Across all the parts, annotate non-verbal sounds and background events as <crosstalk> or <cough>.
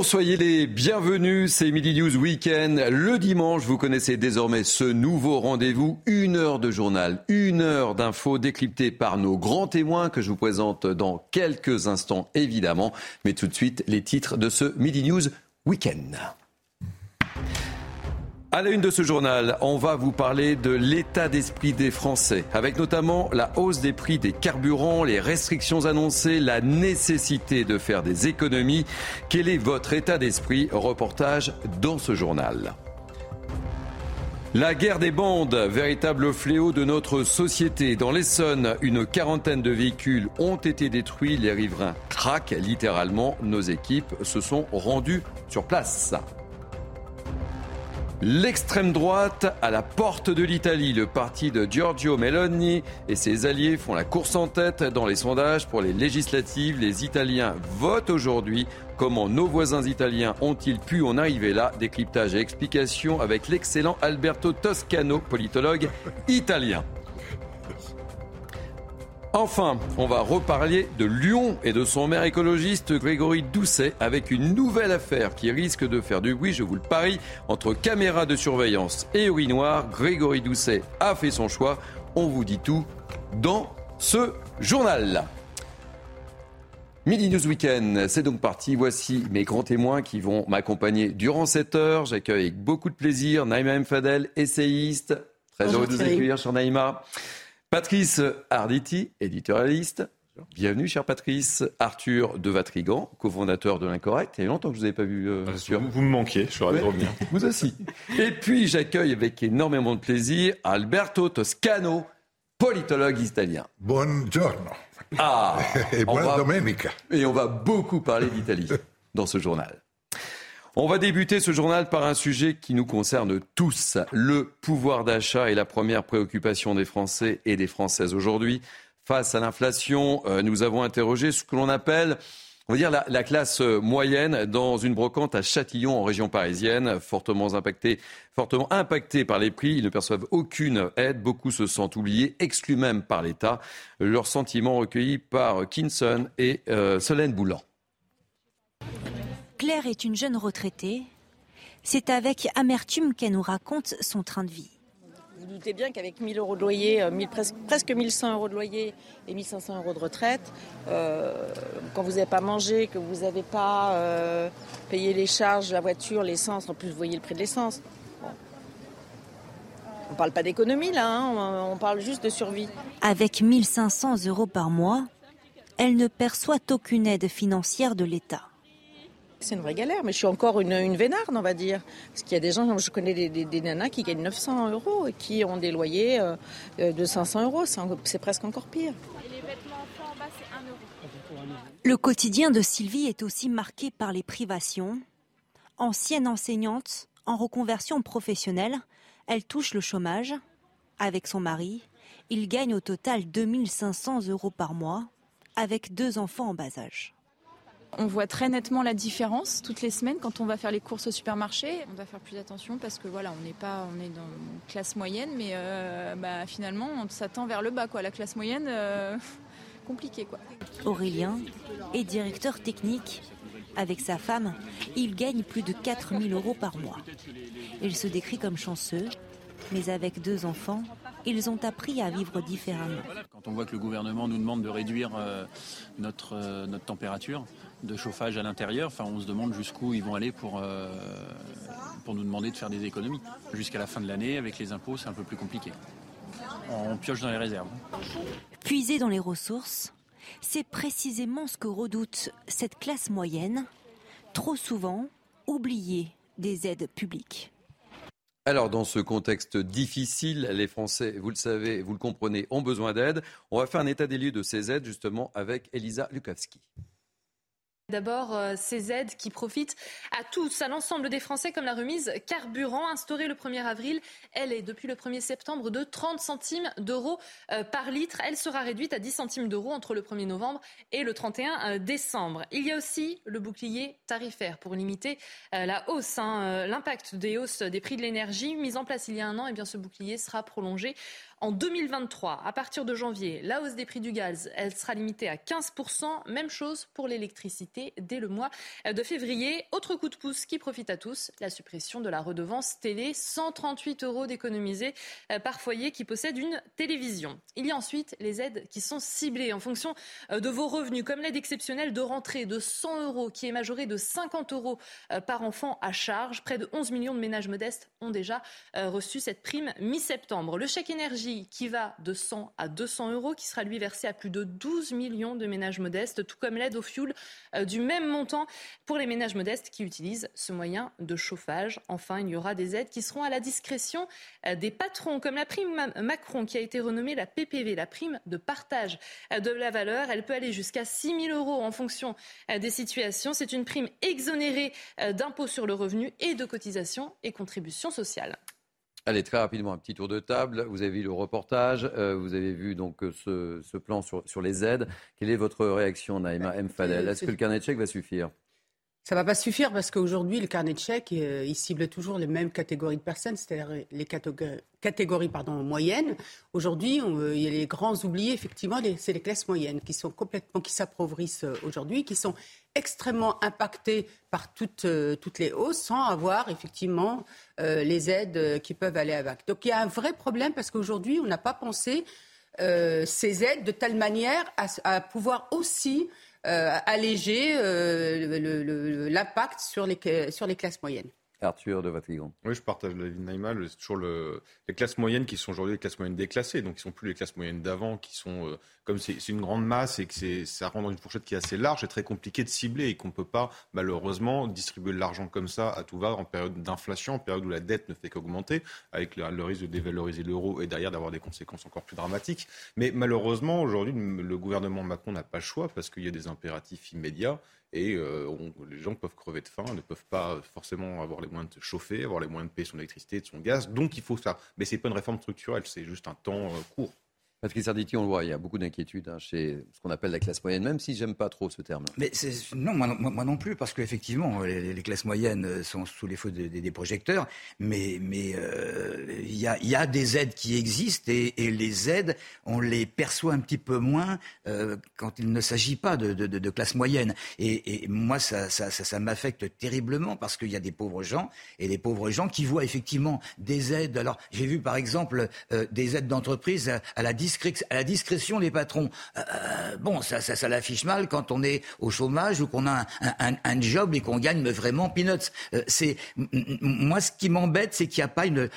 Soyez les bienvenus, c'est Midi News Weekend. Le dimanche, vous connaissez désormais ce nouveau rendez-vous, une heure de journal, une heure d'infos décryptées par nos grands témoins que je vous présente dans quelques instants évidemment. Mais tout de suite, les titres de ce Midi News Weekend. À la une de ce journal, on va vous parler de l'état d'esprit des Français, avec notamment la hausse des prix des carburants, les restrictions annoncées, la nécessité de faire des économies. Quel est votre état d'esprit? Reportage dans ce journal. La guerre des bandes, véritable fléau de notre société. Dans l'Essonne, une quarantaine de véhicules ont été détruits. Les riverains craquent littéralement. Nos équipes se sont rendues sur place. L'extrême droite à la porte de l'Italie. Le parti de Giorgio Meloni et ses alliés font la course en tête dans les sondages pour les législatives. Les Italiens votent aujourd'hui. Comment nos voisins italiens ont-ils pu en arriver là? Décryptage et explication avec l'excellent Alberto Toscano, politologue italien. Enfin, on va reparler de Lyon et de son maire écologiste Grégory Doucet avec une nouvelle affaire qui risque de faire du bruit, je vous le parie, entre caméras de surveillance et urinoir. Grégory Doucet a fait son choix. On vous dit tout dans ce journal. Midi News Weekend, c'est donc parti. Voici mes grands témoins qui vont m'accompagner durant cette heure. J'accueille avec beaucoup de plaisir Naïma M. Fadel, essayiste. Très heureux de vous accueillir sur Naïma. Patrice Arditi, éditorialiste. Bienvenue, cher Patrice. Arthur de Vatrigan, cofondateur de l'Incorrect. Il y a longtemps que je ne vous avais pas vu, euh, Arthur. Vous, me manquez, je suis ravi de revenir. <laughs> Vous aussi. Et puis, j'accueille avec énormément de plaisir Alberto Toscano, politologue italien. Buongiorno. Ah, <laughs> Et on buona va- domenica. Et on va beaucoup parler d'Italie dans ce journal. On va débuter ce journal par un sujet qui nous concerne tous. Le pouvoir d'achat est la première préoccupation des Français et des Françaises aujourd'hui. Face à l'inflation, euh, nous avons interrogé ce que l'on appelle, on va dire, la, la classe euh, moyenne dans une brocante à Châtillon en région parisienne, fortement impactée, fortement impactée par les prix. Ils ne perçoivent aucune aide. Beaucoup se sentent oubliés, exclus même par l'État. Leurs sentiments recueillis par Kinson et euh, Solène Boulan. Claire est une jeune retraitée. C'est avec amertume qu'elle nous raconte son train de vie. Vous vous doutez bien qu'avec 1000 euros de loyer, euh, 1000 presque, presque 1100 euros de loyer et 1500 euros de retraite, euh, quand vous n'avez pas mangé, que vous n'avez pas euh, payé les charges, la voiture, l'essence, en plus vous voyez le prix de l'essence. Bon. On ne parle pas d'économie là, hein, on, on parle juste de survie. Avec 1500 euros par mois, elle ne perçoit aucune aide financière de l'État. C'est une vraie galère, mais je suis encore une, une vénarde, on va dire. Parce qu'il y a des gens, je connais des, des- des nanas qui gagnent 900 euros et qui ont des loyers euh, euh, de 500 euros. C'est en- C'est presque encore pire. Le quotidien de Sylvie est aussi marqué par les privations. Ancienne enseignante, en reconversion professionnelle, elle touche le chômage. Avec son mari, il gagne au total 2500 euros par mois, avec deux enfants en bas âge. On voit très nettement la différence toutes les semaines quand on va faire les courses au supermarché. On doit faire plus attention parce que voilà, on n'est pas, on est dans une classe moyenne, mais euh, bah, finalement, on s'attend vers le bas, quoi. La classe moyenne, euh, <laughs> compliqué, quoi. Aurélien est directeur technique. Avec sa femme, il gagne plus de 4000 euros par mois. Il se décrit comme chanceux, mais avec deux enfants, ils ont appris à vivre différemment. Quand on voit que le gouvernement nous demande de réduire euh, notre, euh, notre température de chauffage à l'intérieur, enfin, on se demande jusqu'où ils vont aller pour, euh, pour nous demander de faire des économies. Jusqu'à la fin de l'année, avec les impôts, c'est un peu plus compliqué. On pioche dans les réserves. Puiser dans les ressources, c'est précisément ce que redoute cette classe moyenne, trop souvent oubliée des aides publiques. Alors, dans ce contexte difficile, les Français, vous le savez, vous le comprenez, ont besoin d'aide. On va faire un état des lieux de ces aides, justement, avec Elisa Lukowski. D'abord, euh, ces aides qui profitent à tous, à l'ensemble des Français, comme la remise carburant instaurée le 1er avril. Elle est depuis le 1er septembre de 30 centimes d'euros euh, par litre. Elle sera réduite à 10 centimes d'euros entre le 1er novembre et le 31 euh, décembre. Il y a aussi le bouclier tarifaire pour limiter la hausse, hein, l'impact des hausses des prix de l'énergie. Mis en place il y a un an, et eh bien ce bouclier sera prolongé en 2023, à partir de janvier, la hausse des prix du gaz, elle sera limitée à 15%. Même chose pour l'électricité dès le mois de février. Autre coup de pouce qui profite à tous, la suppression de la redevance télé. 138 euros d'économiser euh, par foyer qui possède une télévision. Il y a ensuite les aides qui sont ciblées en fonction euh, de vos revenus, comme l'aide exceptionnelle de rentrée de 100 euros qui est majorée de 50 euros euh, par enfant à charge. Près de 11 millions de ménages modestes ont déjà reçu cette prime mi-septembre. Le chèque énergie qui va de 100 à 200 euros, qui sera lui versé à plus de 12 millions de ménages modestes, tout comme l'aide au fuel euh, du même montant pour les ménages modestes qui utilisent ce moyen de chauffage. Enfin, il y aura des aides qui seront à la discrétion euh, des patrons, comme la prime Macron qui a été renommée la PPV, la prime de partage euh, de la valeur. Elle peut aller jusqu'à 6 000 euros en fonction des situations. C'est une prime exonérée d'impôts sur le revenu et de cotisations et contributions sociales. Allez, très rapidement, un petit tour de table. Vous avez vu le reportage, euh, vous avez vu donc euh, ce, plan sur, les aides. Quelle est votre réaction, Naïma M. Fadel? Est-ce que le carnet de chèques va suffire? Ça ne va pas suffire parce qu'aujourd'hui, le carnet de chèques, euh, il cible toujours les mêmes catégories de personnes, c'est-à-dire les catégories, pardon, moyennes. Aujourd'hui, il y a les grands oubliés, effectivement, c'est les classes moyennes qui sont complètement, qui s'appauvrissent aujourd'hui, qui sont extrêmement impactés par toutes, euh, toutes les hausses sans avoir effectivement euh, les aides qui peuvent aller avec. Donc il y a un vrai problème parce qu'aujourd'hui, on n'a pas pensé euh, ces aides de telle manière à, pouvoir aussi alléger l'impact sur les, sur les classes moyennes. Arthur de Vatrigan. Oui, je partage l'avis de Naïma. C'est toujours le... les classes moyennes qui sont aujourd'hui les classes moyennes déclassées, donc qui sont plus les classes moyennes d'avant, qui sont euh, comme c'est une grande masse et que ça rend dans une fourchette qui est assez large, c'est très compliqué de cibler et qu'on ne peut pas malheureusement distribuer de l'argent comme ça à tout va en période d'inflation, en période où la dette ne fait qu'augmenter, avec le, le, risque de dévaloriser l'euro et derrière d'avoir des conséquences encore plus dramatiques. Mais malheureusement, aujourd'hui, le gouvernement Macron n'a pas le choix parce qu'il y a des impératifs immédiats et euh, les gens peuvent crever de faim, ne peuvent pas forcément avoir les moyens de se chauffer, avoir les moyens de payer son électricité, son gaz. Donc il faut ça. Mais ce n'est pas une réforme structurelle, c'est juste un temps euh, court. Patrick Sarditi, on le voit, il y a beaucoup d'inquiétudes hein, chez ce qu'on appelle la classe moyenne, même si j'aime pas trop ce terme. Mais non, moi, non plus, parce qu'effectivement, les, classes moyennes sont sous les feux des, projecteurs, mais euh, il y, a, des aides qui existent et, les aides, on les perçoit un petit peu moins euh, quand il ne s'agit pas de, de, classe moyenne. Et, moi, ça, m'affecte terriblement parce qu'il y a des pauvres gens et des pauvres gens qui voient effectivement des aides. Alors, j'ai vu par exemple euh, des aides d'entreprise à, à la à la discrétion des patrons. Euh, euh, bon, ça, l'affiche mal quand on est au chômage ou qu'on a un, job et qu'on gagne vraiment peanuts. Euh, moi ce qui m'embête, c'est qu'il n'y a pas une,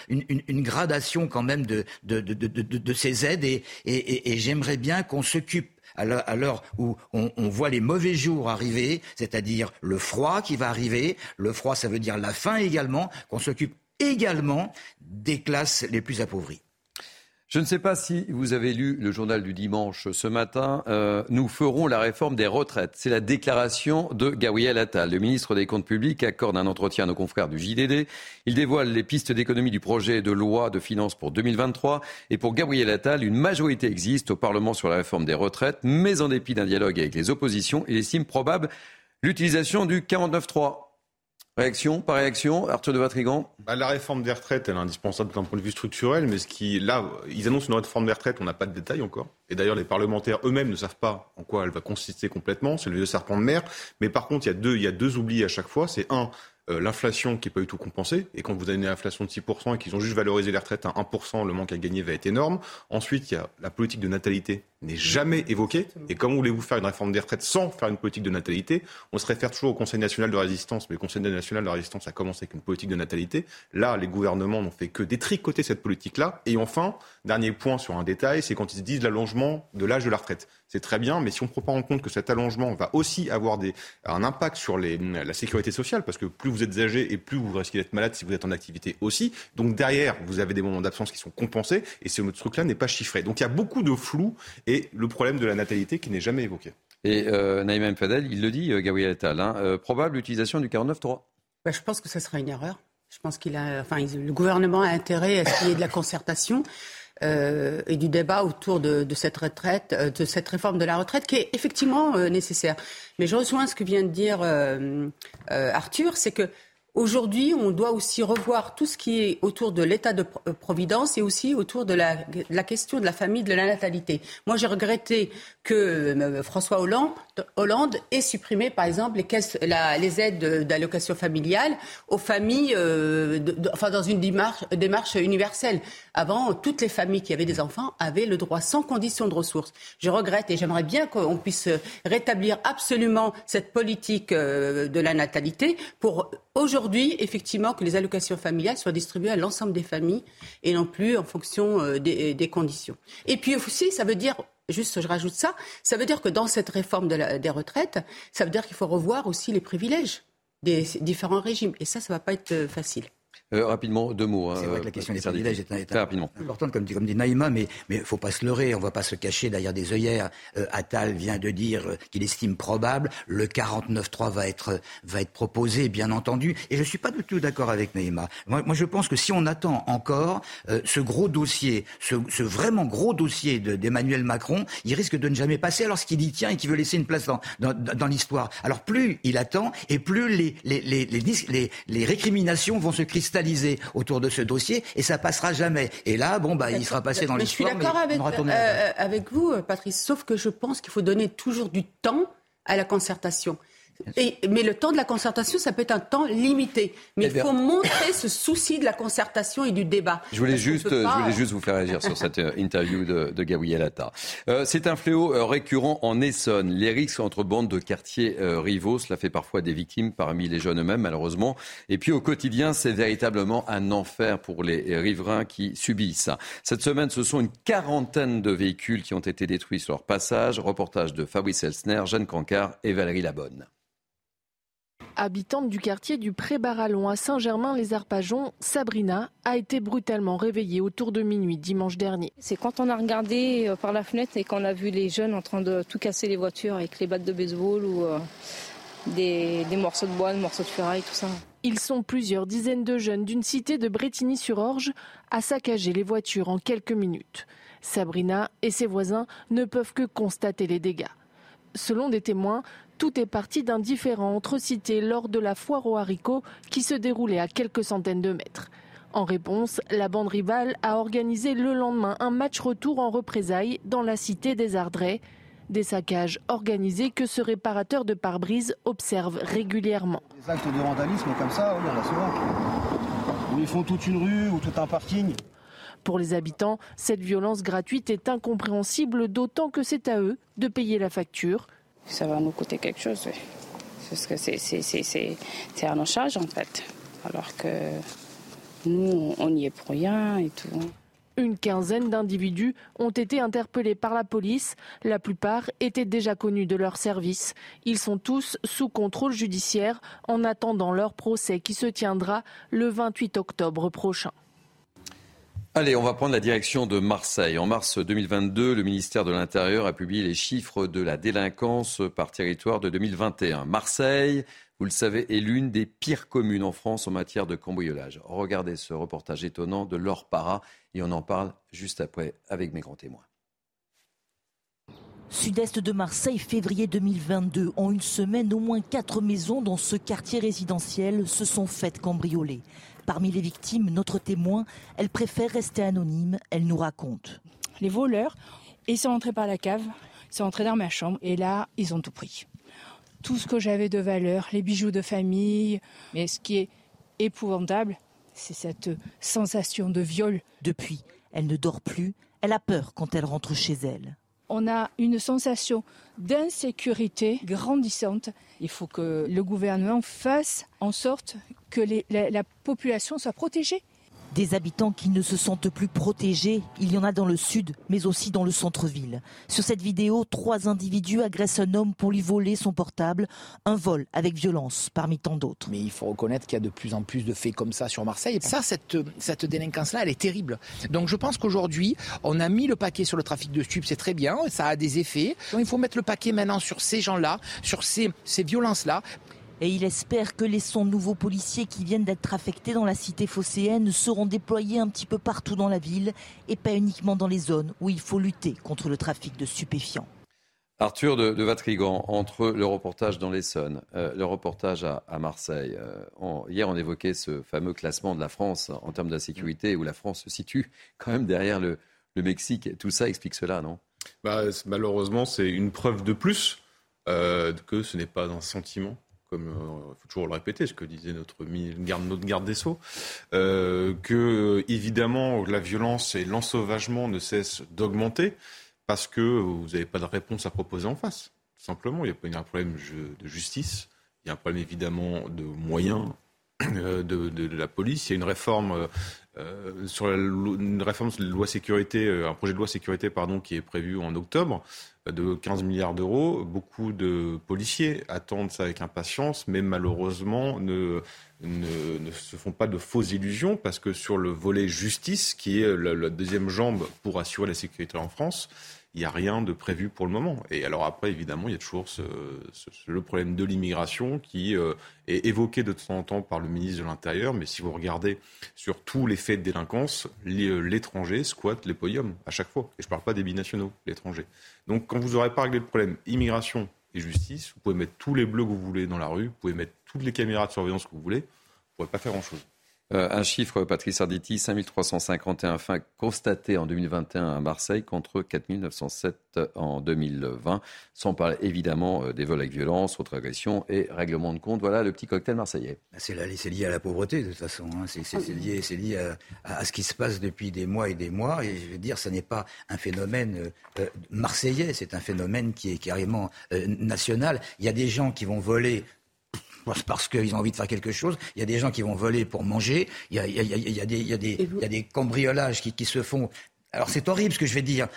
gradation quand même de, ces aides et, j'aimerais bien qu'on s'occupe à l'heure où on, voit les mauvais jours arriver, c'est-à-dire le froid qui va arriver. Le froid, ça veut dire la faim également, qu'on s'occupe également des classes les plus appauvries. Je ne sais pas si vous avez lu le journal du dimanche ce matin. Euh, nous ferons la réforme des retraites. C'est la déclaration de Gabriel Attal. Le ministre des Comptes publics accorde un entretien à nos confrères du JDD. Il dévoile les pistes d'économie du projet de loi de finances pour 2023. Et pour Gabriel Attal, une majorité existe au Parlement sur la réforme des retraites, mais en dépit d'un dialogue avec les oppositions, il estime probable l'utilisation du 49.3. Réaction, par réaction, Arthur de Vatrigan bah, La réforme des retraites, elle est indispensable d'un point de vue structurel, mais ce qui, là, ils annoncent une réforme des retraites, on n'a pas de détails encore. Et d'ailleurs, les parlementaires eux-mêmes ne savent pas en quoi elle va consister complètement. C'est le vieux serpent de mer. Mais par contre, il y a deux, il à chaque fois. C'est un, euh, l'inflation qui n'est pas du tout compensée. Et quand vous avez une inflation de 6% et qu'ils ont juste valorisé les retraites à 1%, le manque à gagner va être énorme. Ensuite, il y a la politique de natalité n'est jamais évoquée. Et comment voulez-vous faire une réforme des retraites sans faire une politique de natalité? On se réfère toujours au Conseil national de résistance, mais le Conseil national de résistance a commencé avec une politique de natalité. Là, les gouvernements n'ont fait que détricoter cette politique-là. Et enfin, dernier point sur un détail, c'est quand ils disent l'allongement de l'âge de la retraite. c'est très bien, mais si on ne prend pas en compte que cet allongement va aussi avoir des, un impact sur les, la sécurité sociale, parce que plus vous êtes âgé et plus vous risquez d'être malade si vous êtes en activité aussi, donc derrière, vous avez des moments d'absence qui sont compensés, et ce truc-là n'est pas chiffré. Donc il y a beaucoup de flou, et le problème de la natalité qui n'est jamais évoqué. Et euh, Naïm Fadel, il le dit, euh, Gabriel Attal, hein, euh, probable utilisation du 49.3. Bah, je pense que ce sera une erreur. Je pense qu'il a, enfin, le gouvernement a intérêt à ce qu'il y ait de la concertation. Euh, et du débat autour de, cette retraite, euh, de cette réforme de la retraite qui est effectivement euh, nécessaire. Mais je rejoins ce que vient de dire Arthur, c'est que Aujourd'hui, on doit aussi revoir tout ce qui est autour de l'état de providence et aussi autour de la, question de la famille, de la natalité. Moi, j'ai regretté que euh, François Hollande, Hollande, ait supprimé, par exemple, les, aides d'allocation familiale aux familles, euh, enfin, dans une démarche, universelle. Avant, toutes les familles qui avaient des enfants avaient le droit sans condition de ressources. Je regrette et j'aimerais bien qu'on puisse rétablir absolument cette politique euh, de la natalité pour aujourd'hui, effectivement, que les allocations familiales soient distribuées à l'ensemble des familles et non plus en fonction des, des, conditions. Et puis aussi, ça veut dire, juste je rajoute ça, ça veut dire que dans cette réforme des retraites, ça veut dire qu'il faut revoir aussi les privilèges des différents régimes. Et ça, ça ne va pas être euh, facile. Euh, rapidement, deux mots. Hein, c'est vrai que la question des privilèges est, est importante, comme dit, comme dit Naïma, mais il ne faut pas se leurrer, on ne va pas se cacher derrière des œillères. Euh, Attal vient de dire euh, qu'il estime probable, le 49-3 va être, va être proposé, bien entendu, et je ne suis pas du tout d'accord avec Naïma. Moi, moi, je pense que si on attend encore euh, ce gros dossier, ce, ce, vraiment gros dossier d'Emmanuel Macron, il risque de ne jamais passer alors qu'il y tient et qu'il veut laisser une place dans, dans, dans l'histoire. Alors plus il attend, et plus les, les, les, les, les récriminations vont se cristalliser autour de ce dossier et ça passera jamais. Et là, bon, bah, il sera passé dans l'histoire. Je suis d'accord avec, euh, avec vous, Patrice, sauf que je pense qu'il faut donner toujours du temps à la concertation mais le temps de la concertation, ça peut être un temps limité. Mais il faut montrer ce souci de la concertation et du débat. Je voulais, juste, je voulais juste vous faire réagir sur cette euh, interview de, de Gabriel Attal. Euh, c'est un fléau euh, récurrent en Essonne. Les risques entre bandes de quartiers euh, rivaux, cela fait parfois des victimes parmi les jeunes eux-mêmes, malheureusement. Et puis au quotidien, c'est véritablement un enfer pour les riverains qui subissent. Cette semaine, ce sont une quarantaine de véhicules qui ont été détruits sur leur passage. Reportage de Fabrice Elsner, Jeanne Cancard et Valérie Labonne. Habitante du quartier du Pré-Barallon à Saint-Germain-les-Arpajons, Sabrina a été brutalement réveillée autour de minuit dimanche dernier. C'est quand on a regardé euh, par la fenêtre et qu'on a vu les jeunes en train de tout casser les voitures avec les battes de baseball ou euh, des, des, morceaux de bois, des morceaux de ferraille, tout ça. Ils sont plusieurs dizaines de jeunes d'une cité de Bretigny-sur-Orge à saccager les voitures en quelques minutes. Sabrina et ses voisins ne peuvent que constater les dégâts. Selon des témoins, tout est parti d'un différend entre cités lors de la foire aux haricots qui se déroulait à quelques centaines de mètres. En réponse, la bande rivale a organisé le lendemain un match retour en représailles dans la cité des Ardrais. Des saccages organisés que ce réparateur de pare-brise observe régulièrement. Des actes de vandalisme comme ça, a souvent. Ils font toute une rue ou tout un parking. Pour les habitants, cette violence gratuite est incompréhensible, d'autant que c'est à eux de payer la facture ça va nous coûter quelque chose. Oui. Parce que c'est à nos charges en fait. Alors que nous, on n'y est pour rien et tout. Une quinzaine d'individus ont été interpellés par la police. La plupart étaient déjà connus de leur service. Ils sont tous sous contrôle judiciaire en attendant leur procès qui se tiendra le 28 octobre prochain. Allez, on va prendre la direction de Marseille. En mars 2022, le ministère de l'Intérieur a publié les chiffres de la délinquance par territoire de 2021. Marseille, vous le savez, est l'une des pires communes en France en matière de cambriolage. Regardez ce reportage étonnant de Laure Para et on en parle juste après avec mes grands témoins. Sud-est de Marseille, février 2022. En une semaine, au moins quatre maisons dans ce quartier résidentiel se sont faites cambrioler. Parmi les victimes, notre témoin, elle préfère rester anonyme, elle nous raconte. Les voleurs, ils sont entrés par la cave, ils sont entrés dans ma chambre et là, ils ont tout pris. Tout ce que j'avais de valeur, les bijoux de famille, mais ce qui est épouvantable, c'est cette sensation de viol. Depuis, elle ne dort plus, elle a peur quand elle rentre chez elle on a une sensation d'insécurité grandissante. Il faut que le gouvernement fasse en sorte que la, population soit protégée. Des habitants qui ne se sentent plus protégés, il y en a dans le sud, mais aussi dans le centre-ville. Sur cette vidéo, trois individus agressent un homme pour lui voler son portable, un vol avec violence parmi tant d'autres. Mais il faut reconnaître qu'il y a de plus en plus de faits comme ça sur Marseille. Ça, cette, cette délinquance-là, elle est terrible. Donc je pense qu'aujourd'hui, on a mis le paquet sur le trafic de stupes, c'est très bien, ça a des effets. Donc, il faut mettre le paquet maintenant sur ces gens-là, sur ces, ces violences-là. Et il espère que les 100 nouveaux policiers qui viennent d'être affectés dans la cité phocéenne seront déployés un petit peu partout dans la ville et pas uniquement dans les zones où il faut lutter contre le trafic de stupéfiants. Arthur de, de Vatrigan, entre le reportage dans l'Essonne, euh, le reportage à, à Marseille. Euh, on- hier, on évoquait ce fameux classement de la France en termes d'insécurité, où la France se situe quand même derrière le, le Mexique. Tout ça explique cela, non? Bah, malheureusement, c'est une preuve de plus euh, que ce n'est pas un sentiment, comme il faut toujours le répéter, ce que disait notre, garde, notre garde des Sceaux, euh, que évidemment la violence et l'ensauvagement ne cessent d'augmenter parce que vous n'avez pas de réponse à proposer en face. Simplement, il y a pas- un problème de justice, il y a un problème évidemment de moyens euh, de, de- de la police. Il y a une réforme euh, euh, sur la, une réforme loi sécurité, euh, un projet de loi sécurité pardon qui est prévu en octobre euh, de 15 milliards d'euros. Beaucoup de policiers attendent ça avec impatience, mais malheureusement ne, ne, ne se font pas de fausses illusions parce que sur le volet justice, qui est la deuxième jambe pour assurer la sécurité en France, il n'y a rien de prévu pour le moment. Et alors après, évidemment, il y a toujours ce, ce- le problème de l'immigration qui euh, est évoqué de temps en temps par le ministre de l'Intérieur. Mais si vous regardez sur tous les faits de délinquance, euh, l'étranger squatte les podiums à chaque fois. Et je ne parle pas des binationaux, l'étranger. Donc quand vous n'aurez pas réglé le problème immigration et justice, vous pouvez mettre tous les bleus que vous voulez dans la rue, vous pouvez mettre toutes les caméras de surveillance que vous voulez, vous ne pourrez pas faire grand-chose. Euh, un chiffre, Patrice Arditi, 5351 fins constatées en 2021 à Marseille contre 4907 en 2020, sans parler évidemment euh, des vols avec violence, autres agressions et règlements de compte. Voilà le petit cocktail marseillais. C'est là- c'est lié à la pauvreté, de toute façon. hein. C'est lié, à, ce qui se passe depuis des mois et des mois. Et je veux dire, ce n'est pas un phénomène euh, marseillais, c'est un phénomène qui est carrément national. Il y a des gens qui vont voler parce- parce qu'ils ont envie de faire quelque chose. Il y a des gens qui vont voler pour manger. Il y a, il y a- il y a- il y a des, il y a des- il y a des cambriolages qui, qui se font. Alors c'est horrible ce que je vais dire.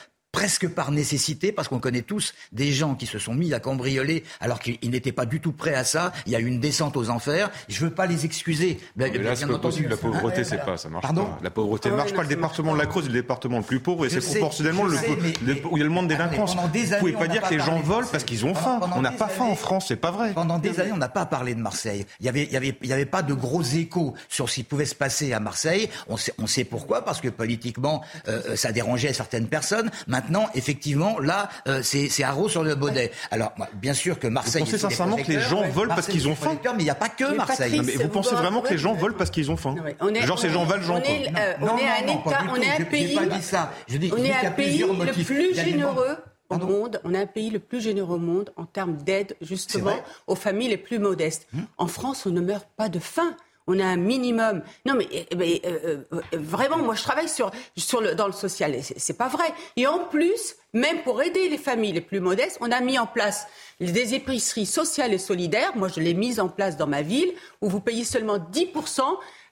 Presque par nécessité, parce qu'on connaît tous des gens qui se sont mis à cambrioler alors qu'ils ils n'étaient pas du tout prêts à ça. Il y a eu une descente aux enfers. Je veux pas les excuser. Mais là, c'est pas possible. La pauvreté, c'est pas, ça marche Pardon pas. La pauvreté Ah ne ouais, marche pas. Le département de la Creuse est le département le plus pauvre et c'est proportionnellement le, sais, mais- le- où il y a le monde de délinquance. pendant des Vous pouvez années, pas on dire n'a que les pas gens parlé de volent Marseille. parce qu'ils ont faim. On n'a pas faim en France, c'est pas vrai. Pendant des années, on n'a pas parlé de Marseille. Il y avait, il y avait, il y avait pas de gros échos sur ce qui pouvait se passer à Marseille. On sait, on sait pourquoi, parce que politiquement, euh, ça dérangeait certaines personnes. Maintenant, effectivement, là, euh, c'est, haro sur le baudet. Alors, moi, bien sûr que Marseille. Vous pensez sincèrement que les gens volent parce qu'ils ont faim Mais il n'y a pas que Mais Marseille. Patrice, Mais vous pensez vraiment que les gens volent parce qu'ils ont faim On est- Genre, Jean on est, Non, on est non, un État, on est un pays, on est un pays le plus généreux au monde. On est un pays le plus généreux au monde en termes d'aide justement aux familles les plus modestes. Hum. En France, on ne meurt pas de faim. On a un minimum. Non, mais, eh, mais, euh, euh, vraiment, moi, je travaille sur, sur le, dans le social. et c'est pas vrai. Et en plus, même pour aider les familles les plus modestes, on a mis en place des épiceries sociales et solidaires. Moi, je l'ai mise en place dans ma ville, où vous payez seulement 10%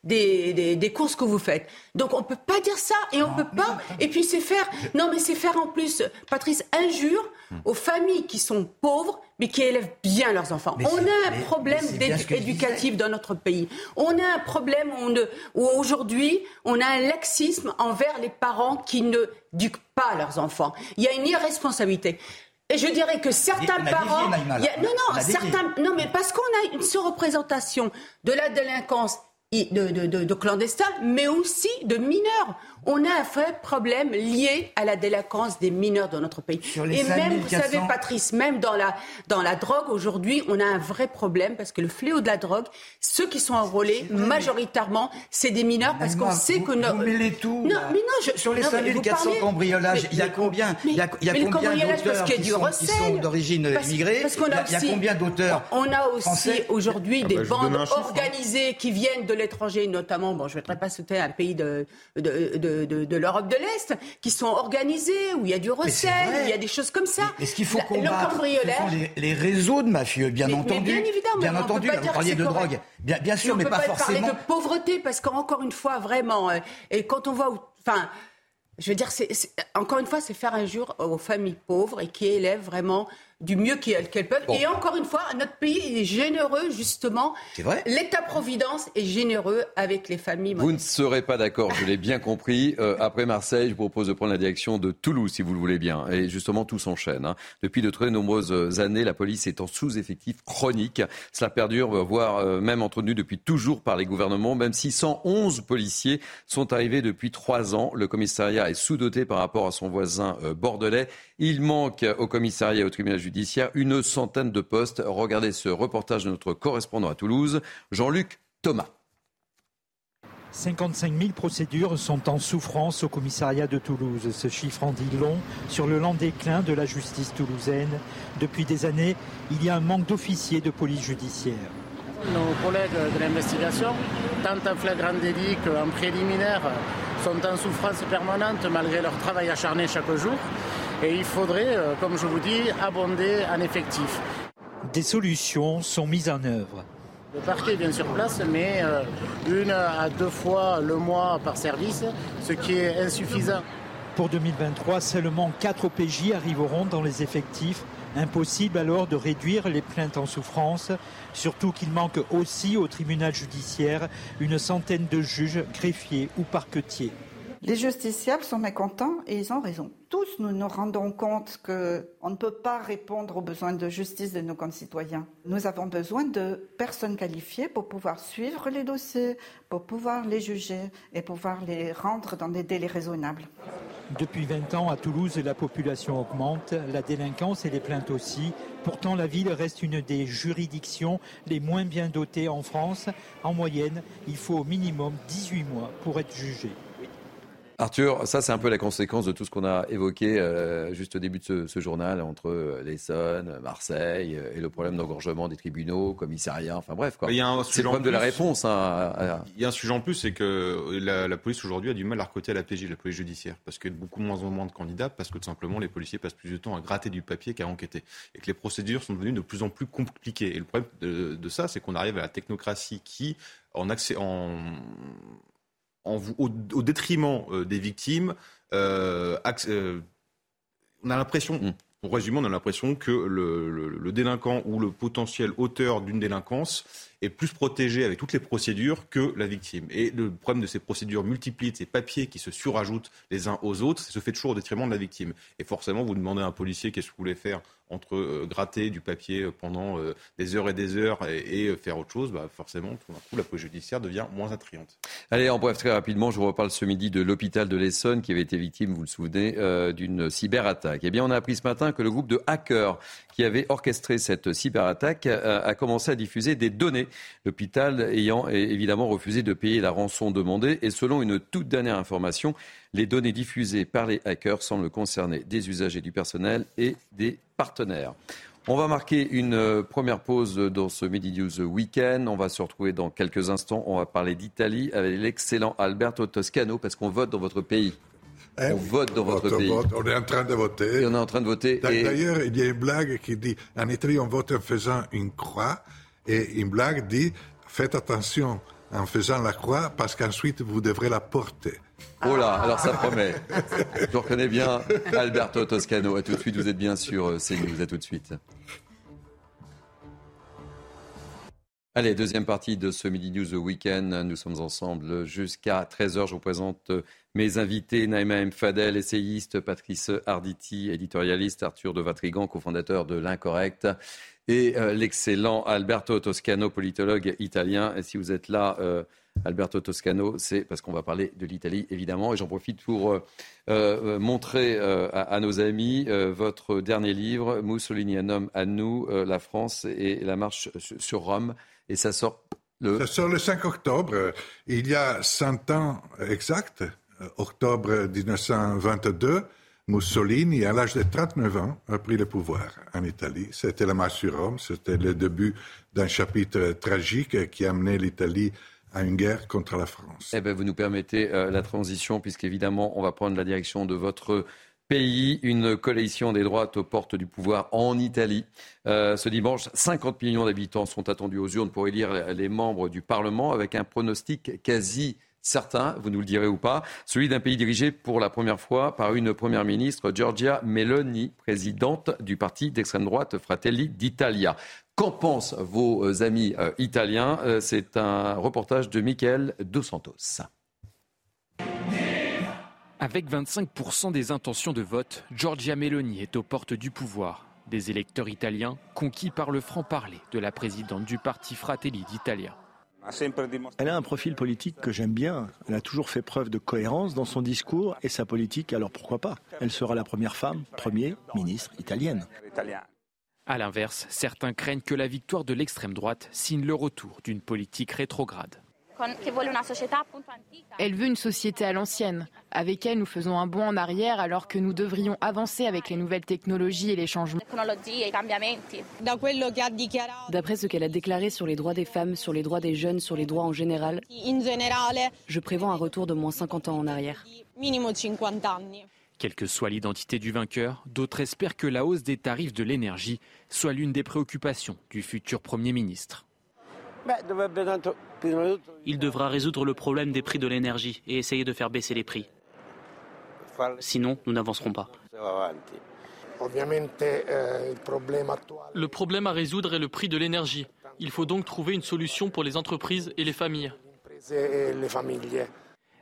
des, des, des courses que vous faites. Donc, on peut pas dire ça. Et on peut pas. Et puis, c'est faire. Non, mais c'est faire en plus, Patrice, injure aux familles qui sont pauvres, mais qui élèvent bien leurs enfants. Mais on a un problème éducatif dans notre pays. On a un problème où, ne- aujourd'hui, on a un laxisme envers les parents qui ne éduquent pas leurs enfants. Il y a une irresponsabilité. Et je dirais que certains dévié, parents, Naïma, a- non, On non, certains, non, mais parce qu'on a une surreprésentation de la délinquance de, de, de- de clandestins, mais aussi de mineurs. On a un vrai problème lié à la délinquance des mineurs dans notre pays. Sur les Et même, vous 5400 savez, Patrice, même dans la, dans la drogue, aujourd'hui, on a un vrai problème parce que le fléau de la drogue, ceux qui sont enrôlés, majoritairement, c'est des mineurs parce qu'on sait vous- que... vous mêlez tout, Non, là. mais non, je, Sur les non, mais vous 5400 parlez- cambriolages, il y a combien Il y a, il y a mais le combien d'auteurs qui, sont, d'origine immigrée parce qu'on a il, y a, aussi- combien d'auteurs On a aussi français aujourd'hui Ah des bah, donne bandes hein. organisées qui viennent de l'étranger, notamment, bon, je ne voudrais pas citer un pays de, de, de, de, de, l'Europe de l'Est qui sont organisés, où il y a du recel, il y a des choses comme ça. Est-ce qu'il faut combattre les, les, réseaux de mafieux, bien entendu. bien évidemment, bien entendu, vous parliez de drogue. Bien, bien sûr, mais, pas, pas forcément. parler de pauvreté parce qu'encore une fois, vraiment, euh, et quand on voit, enfin. Je veux dire, encore une fois, c'est faire injure aux familles pauvres et qui élèvent vraiment du mieux qu'elles peuvent. Et encore une fois, notre pays est généreux, justement. C'est vrai. L'État-providence est généreux avec les familles. Vous ne serez pas d'accord, je l'ai bien compris. Euh, après Marseille, je vous propose de prendre la direction de Toulouse, si vous le voulez bien. Et justement, tout s'enchaîne. Hein. Depuis de très nombreuses années, la police est en sous-effectif chronique. Cela perdure, voire euh, même entretenu depuis toujours par les gouvernements, même si 111 policiers sont arrivés depuis trois ans. Le commissariat est sous-doté par rapport à son voisin euh, bordelais. Il manque au commissariat et au tribunal judiciaire une centaine de postes. Regardez ce reportage de notre correspondant à Toulouse, Jean-Luc Thomas. 55 000 procédures sont en souffrance au commissariat de Toulouse. Ce chiffre en dit long sur le lent déclin de la justice toulousaine. Depuis des années, il y a un manque d'officiers de police judiciaire. Nos collègues de l'investigation, tant en flagrant délit qu'en préliminaire, sont en souffrance permanente malgré leur travail acharné chaque jour. Et il faudrait, euh, comme je vous dis, abonder en effectifs. Des solutions sont mises en œuvre. Le parquet est bien sur place, mais euh, une à deux fois le mois par service, ce qui est insuffisant. Pour 2023, seulement 4 OPJ arriveront dans les effectifs. Impossible alors de réduire les plaintes en souffrance, surtout qu'il manque aussi au tribunal judiciaire une centaine de juges, greffiers ou parquetiers. Les justiciables sont mécontents et ils ont raison. Tous nous nous rendons compte qu'on ne peut pas répondre aux besoins de justice de nos concitoyens. Nous avons besoin de personnes qualifiées pour pouvoir suivre les dossiers, pour pouvoir les juger et pouvoir les rendre dans des délais raisonnables. Depuis 20 ans, à Toulouse, la population augmente, la délinquance et les plaintes aussi. Pourtant, la ville reste une des juridictions les moins bien dotées en France. En moyenne, il faut au minimum 18 mois pour être jugé. Arthur, ça c'est un peu la conséquence de tout ce qu'on a évoqué euh, juste au début de ce, journal entre euh, l'Essonne, Marseille euh, et le problème d'engorgement des tribunaux, commissariats, enfin bref. C'est le problème de la réponse. Hein, Il y a un sujet en plus, c'est que la, police aujourd'hui a du mal à recoter à la PJ, la police judiciaire, parce qu'il y a beaucoup moins en moins de candidats, parce que tout simplement les policiers passent plus de temps à gratter du papier qu'à enquêter, et que les procédures sont devenues de plus en plus compliquées. Et le problème de, de ça, c'est qu'on arrive à la technocratie qui, en, accès, en au, détriment euh, des victimes, euh, euh, on a l'impression, mm. pour résumer, on a l'impression que le, délinquant ou le potentiel auteur d'une délinquance est plus protégé avec toutes les procédures que la victime. Et le problème de ces procédures multipliées, de ces papiers qui se surajoutent les uns aux autres, ça se fait toujours au détriment de la victime. Et forcément, vous demandez à un policier qu'est-ce que vous voulez faire entre euh, gratter du papier pendant euh, des heures et des heures et, euh, faire autre chose, bah forcément, tout d'un coup, la police judiciaire devient moins attrayante. Allez, en bref, très rapidement, je vous reparle ce midi de l'hôpital de l'Essonne qui avait été victime, vous le souvenez, d'une cyberattaque. Eh bien, on a appris ce matin que le groupe de hackers qui avait orchestré cette cyberattaque a commencé à diffuser des données. L'hôpital ayant évidemment refusé de payer la rançon demandée et selon une toute dernière information, les données diffusées par les hackers semblent concerner des usagers du personnel et des partenaires. On va marquer une euh, première pause dans ce Midi News Weekend. On va se retrouver dans quelques instants. On va parler d'Italie avec l'excellent Alberto Toscano parce qu'on vote dans votre pays. Eh on vote dans votre pays. On est en train de voter. Et on est en train de voter. D'ailleurs, il y a une blague qui dit en Italie, on vote en faisant une croix. Et blague dit faites attention en faisant la croix parce qu'ensuite vous devrez la porter. Oh là, alors ça promet. Je reconnais bien Alberto Toscano. À tout de suite, vous êtes bien sûr euh, CNews. À tout de suite. Allez, deuxième partie de ce Midi News Weekend. Nous sommes ensemble jusqu'à 13h. Je vous présente euh, mes invités. Naïma M. Fadel, essayiste. Patrice Arditi, éditorialiste. Arthur de Vatrigan, cofondateur de L'Incorrect. Et euh, l'excellent Alberto Toscano, politologue italien. Et si vous êtes là, Alberto Toscano, c'est parce qu'on va parler de l'Italie, évidemment. Et j'en profite pour euh, euh, montrer euh, à, nos amis votre dernier livre, Mussolini, un homme à nous, la France et la marche sur Rome. Et ça sort le... Ça sort le 5 octobre. Il y a 100 ans exact, octobre 1922. Mussolini, à l'âge de 39 ans, a pris le pouvoir en Italie. C'était la marche sur Rome, c'était le début d'un chapitre tragique qui a amené l'Italie à une guerre contre la France. Eh bien, vous nous permettez euh, la transition, puisqu'évidemment, on va prendre la direction de votre pays. Une coalition des droites aux portes du pouvoir en Italie. Euh, ce dimanche, 50 millions d'habitants sont attendus aux urnes pour élire les membres du Parlement, avec un pronostic quasi certain, vous nous le direz ou pas, celui d'un pays dirigé pour la première fois par une première ministre, Giorgia Meloni, présidente du parti d'extrême droite Fratelli d'Italia. Qu'en pensent vos euh, amis euh, italiens? Euh, C'est un reportage de Michael Dos Santos. Avec 25% des intentions de vote, Giorgia Meloni est aux portes du pouvoir. Des électeurs italiens conquis par le franc-parler de la présidente du parti Fratelli d'Italia. Elle a un profil politique que j'aime bien. Elle a toujours fait preuve de cohérence dans son discours et sa politique, alors pourquoi pas? Elle sera la première femme, premier ministre italienne. A l'inverse, certains craignent que la victoire de l'extrême droite signe le retour d'une politique rétrograde. Elle veut une société à l'ancienne. Avec elle, nous faisons un bond en arrière alors que nous devrions avancer avec les nouvelles technologies et les changements. D'après ce qu'elle a déclaré sur les droits des femmes, sur les droits des jeunes, sur les droits en général, je prévois un retour de moins 50 ans en arrière. Quelle que soit l'identité du vainqueur, d'autres espèrent que la hausse des tarifs de l'énergie soit l'une des préoccupations du futur Premier ministre. Il devra résoudre le problème des prix de l'énergie et essayer de faire baisser les prix. Sinon, nous n'avancerons pas. Le problème à résoudre est le prix de l'énergie. Il faut donc trouver une solution pour les entreprises et les familles.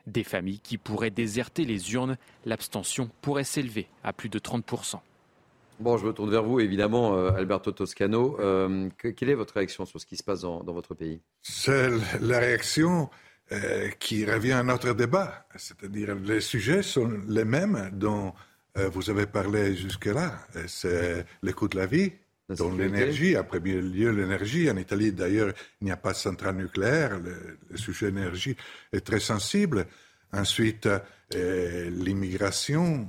Des familles qui pourraient déserter les urnes, l'abstention pourrait s'élever à plus de 30%. Bon, je me tourne vers vous, évidemment, euh, Alberto Toscano. Euh, quelle est votre réaction sur ce qui se passe dans, votre pays? C'est la réaction euh, qui revient à notre débat. C'est-à-dire, les sujets sont les mêmes dont vous avez parlé jusque-là. C'est le coût de la vie, dont l'énergie, à premier lieu l'énergie. En Italie, d'ailleurs, il n'y a pas de centrale nucléaire. Le, le sujet énergie est très sensible. Ensuite, l'immigration,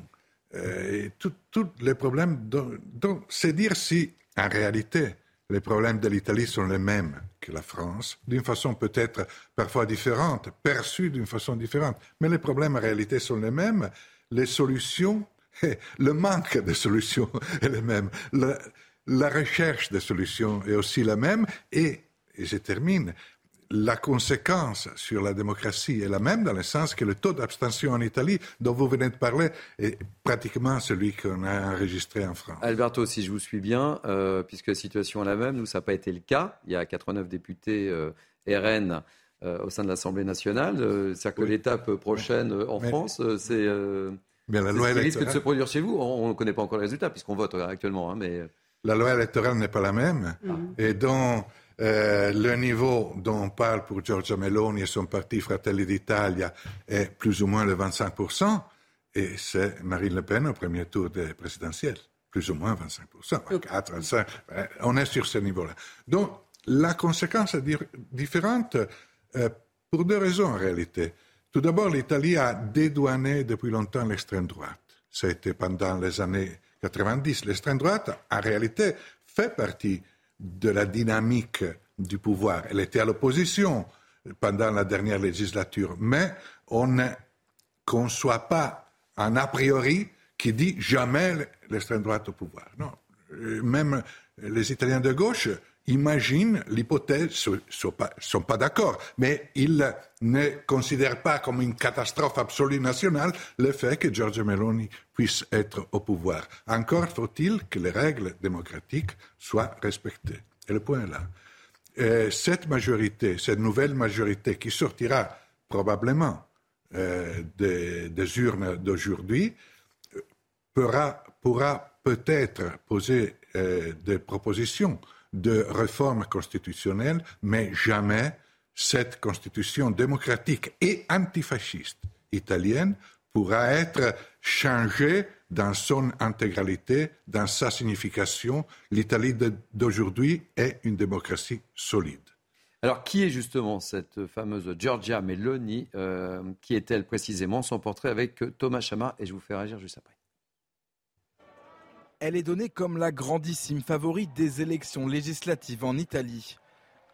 euh, et tous les problèmes. Donc, c'est dire si, en réalité, les problèmes de l'Italie sont les mêmes que la France, d'une façon peut-être parfois différente, perçue d'une façon différente, mais les problèmes en réalité sont les mêmes. Les solutions, <laughs> le manque de solutions <laughs> est le même. La, la recherche de solutions est aussi la même. Et, et je termine, la conséquence sur la démocratie est la même, dans le sens que le taux d'abstention en Italie, dont vous venez de parler, est pratiquement celui qu'on a enregistré en France. Alberto, si je vous suis bien, euh, puisque la situation est la même, nous, ça n'a pas été le cas. Il y a 89 députés euh, RN euh, au sein de l'Assemblée nationale. C'est-à-dire que l'étape prochaine en France, c'est. la loi ce qui risque de se produire chez vous. On ne connaît pas encore les résultats, puisqu'on vote actuellement. Hein, mais... La loi électorale n'est pas la même. Mm. Et donc euh, le niveau dont on parle pour Giorgia Meloni et son parti Fratelli d'Italia est plus ou moins le 25%, et c'est Marine Le Pen au premier tour des présidentielles, plus ou moins 25%, 24, 25, on est sur ce niveau-là. Donc, la conséquence est différente euh, pour deux raisons en réalité. Tout d'abord, l'Italie a dédouané depuis longtemps l'extrême droite. Ça a été pendant les années 90. L'extrême droite, en réalité, fait partie de la dynamique du pouvoir. Elle était à l'opposition pendant la dernière législature, mais on ne conçoit pas un a priori qui dit jamais l'extrême droite au pouvoir. Non, même les Italiens de gauche imaginent l'hypothèse, ne sont pas, d'accord, mais ils ne considèrent pas comme une catastrophe absolue nationale le fait que Giorgio Meloni puisse être au pouvoir. Encore faut-il que les règles démocratiques soient respectées. Et le point est là. Et cette majorité, cette nouvelle majorité qui sortira probablement euh, des, urnes d'aujourd'hui, pourra, pourra peut-être poser euh, des propositions de réforme constitutionnelle, mais jamais cette constitution démocratique et antifasciste italienne pourra être changée dans son intégralité, dans sa signification. L'Italie d'aujourd'hui est une démocratie solide. Alors, qui est justement cette fameuse Giorgia Meloni euh, Qui est-elle précisément? Son portrait avec Thomas Chama, et je vous fais réagir juste après. Elle est donnée comme la grandissime favorite des élections législatives en Italie.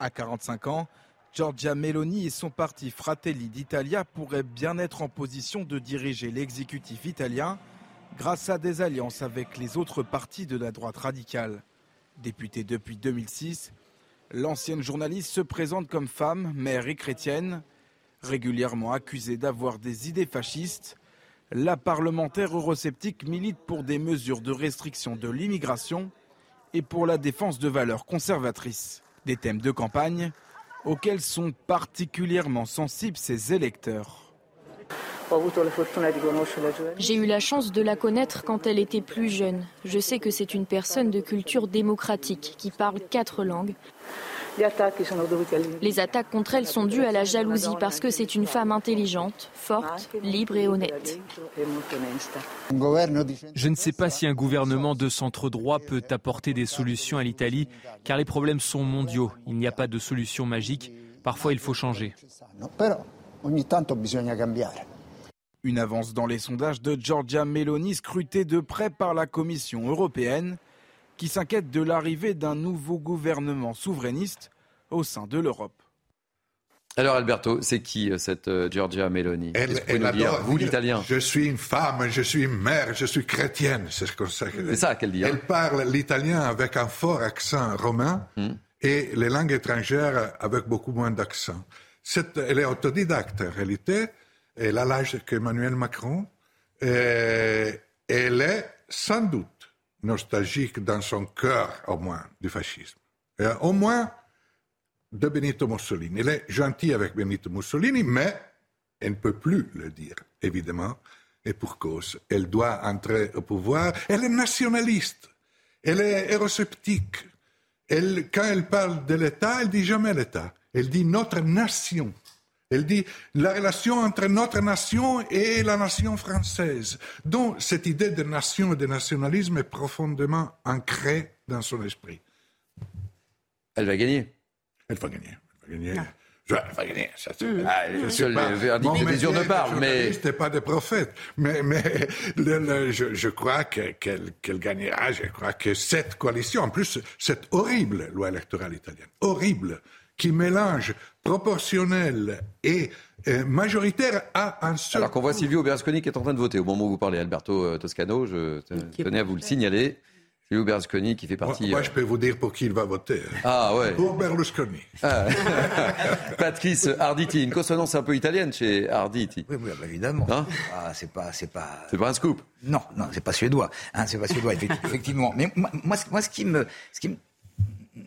À 45 ans, Giorgia Meloni et son parti Fratelli d'Italia pourraient bien être en position de diriger l'exécutif italien grâce à des alliances avec les autres partis de la droite radicale. Députée depuis 2006, l'ancienne journaliste se présente comme femme, mère et chrétienne. Régulièrement accusée d'avoir des idées fascistes, la parlementaire eurosceptique milite pour des mesures de restriction de l'immigration et pour la défense de valeurs conservatrices, des thèmes de campagne auxquels sont particulièrement sensibles ses électeurs. J'ai eu la chance de la connaître quand elle était plus jeune. Je sais que c'est une personne de culture démocratique qui parle quatre langues. Les attaques contre elle sont dues à la jalousie parce que c'est une femme intelligente, forte, libre et honnête. Je ne sais pas si un gouvernement de centre droit peut apporter des solutions à l'Italie, car les problèmes sont mondiaux. Il n'y a pas de solution magique. Parfois, il faut changer. Une avance dans les sondages de Giorgia Meloni scrutée de près par la Commission européenne qui s'inquiète de l'arrivée d'un nouveau gouvernement souverainiste au sein de l'Europe. Alors Alberto, c'est qui euh, cette euh, Giorgia Meloni? Elle, elle nous dire, vous l'italien? Je suis une femme, je suis une mère, je suis chrétienne. C'est ça qu'elle dit. Hein. Elle parle l'italien avec un fort accent romain hmm. et les langues étrangères avec beaucoup moins d'accent. Elle est autodidacte en réalité. Elle a l'âge qu'Emmanuel Macron. Et elle est sans doute nostalgique dans son cœur, au moins, du fascisme. Et au moins de Benito Mussolini. Elle est gentille avec Benito Mussolini, mais elle ne peut plus le dire, évidemment, et pour cause. Elle doit entrer au pouvoir. Elle est nationaliste. Elle est eurosceptique. Elle, quand elle parle de l'État, elle dit jamais l'État. Elle dit notre nation. Elle dit la relation entre notre nation et la nation française. Donc cette idée de nation et de nationalisme est profondément ancrée dans son esprit. Elle va gagner. Elle va gagner. Elle va gagner. Ça, mmh. ah, je sais pas, des pas, mais n'était pas des prophètes. Mais, mais le, je, je, crois qu'elle qu gagnera. Je crois que cette coalition, en plus, cette horrible loi électorale italienne, horrible, qui mélange proportionnel et euh, majoritaire à un seul. Alors qu'on voit Silvio Berlusconi qui est en train de voter au moment où vous parlez, Alberto euh, Toscano, je tenais à vous le signaler. Silvio Berlusconi qui fait partie. Moi, je peux vous dire pour qui il va voter. Ah ouais. Pour Berlusconi. Ah. <laughs> Patrice Arditi, une consonance un peu italienne chez Arditi. Oui, oui bah, évidemment. Hein ah, c'est pas, c'est pas. C'est pas un scoop. Non, non, c'est pas suédois. Hein, c'est pas suédois, <laughs> effectivement. Mais moi, moi, ce qui me, ce qui me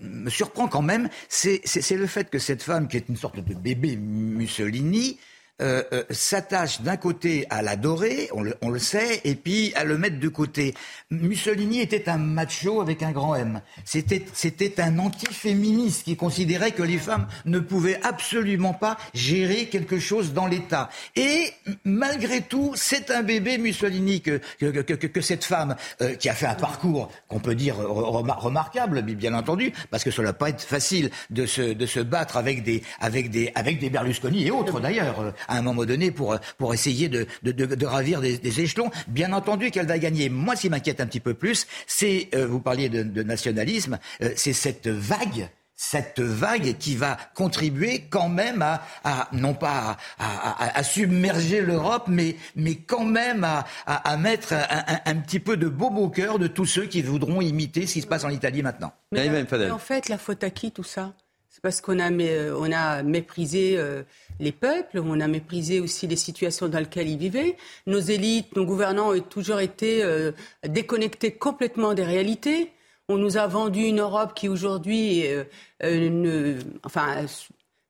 me surprend quand même, c'est le fait que cette femme, qui est une sorte de bébé Mussolini, euh, euh, s'attache d'un côté à l'adorer, on le, on le, sait, et puis à le mettre de côté. Mussolini était un macho avec un grand M. C'était, c'était un anti-féministe qui considérait que les femmes ne pouvaient absolument pas gérer quelque chose dans l'État. Et malgré tout, c'est un bébé Mussolini que, que, que, que cette femme euh, qui a fait un parcours qu'on peut dire remarquable, bien entendu, parce que ça va pas être facile de se, de se battre avec des, avec des, avec des Berlusconi et autres d'ailleurs à un moment donné pour, pour essayer de, de, de, ravir des, des, échelons. Bien entendu qu'elle va gagner. Moi, ce qui m'inquiète un petit peu plus, c'est, euh, vous parliez de, nationalisme, euh, c'est cette vague cette vague qui va contribuer quand même à, à non pas à, à, submerger l'Europe, mais, mais quand même à, à mettre un, un, petit peu de beau au cœur de tous ceux qui voudront imiter ce qui se passe en Italie maintenant. Mais, en fait, la faute à qui tout ça? Parce qu'on a, on a méprisé euh, les peuples, on a méprisé aussi les situations dans lesquelles ils vivaient. Nos élites, nos gouvernants ont toujours été euh, déconnectés complètement des réalités. On nous a vendu une Europe qui aujourd'hui, euh, euh, enfin,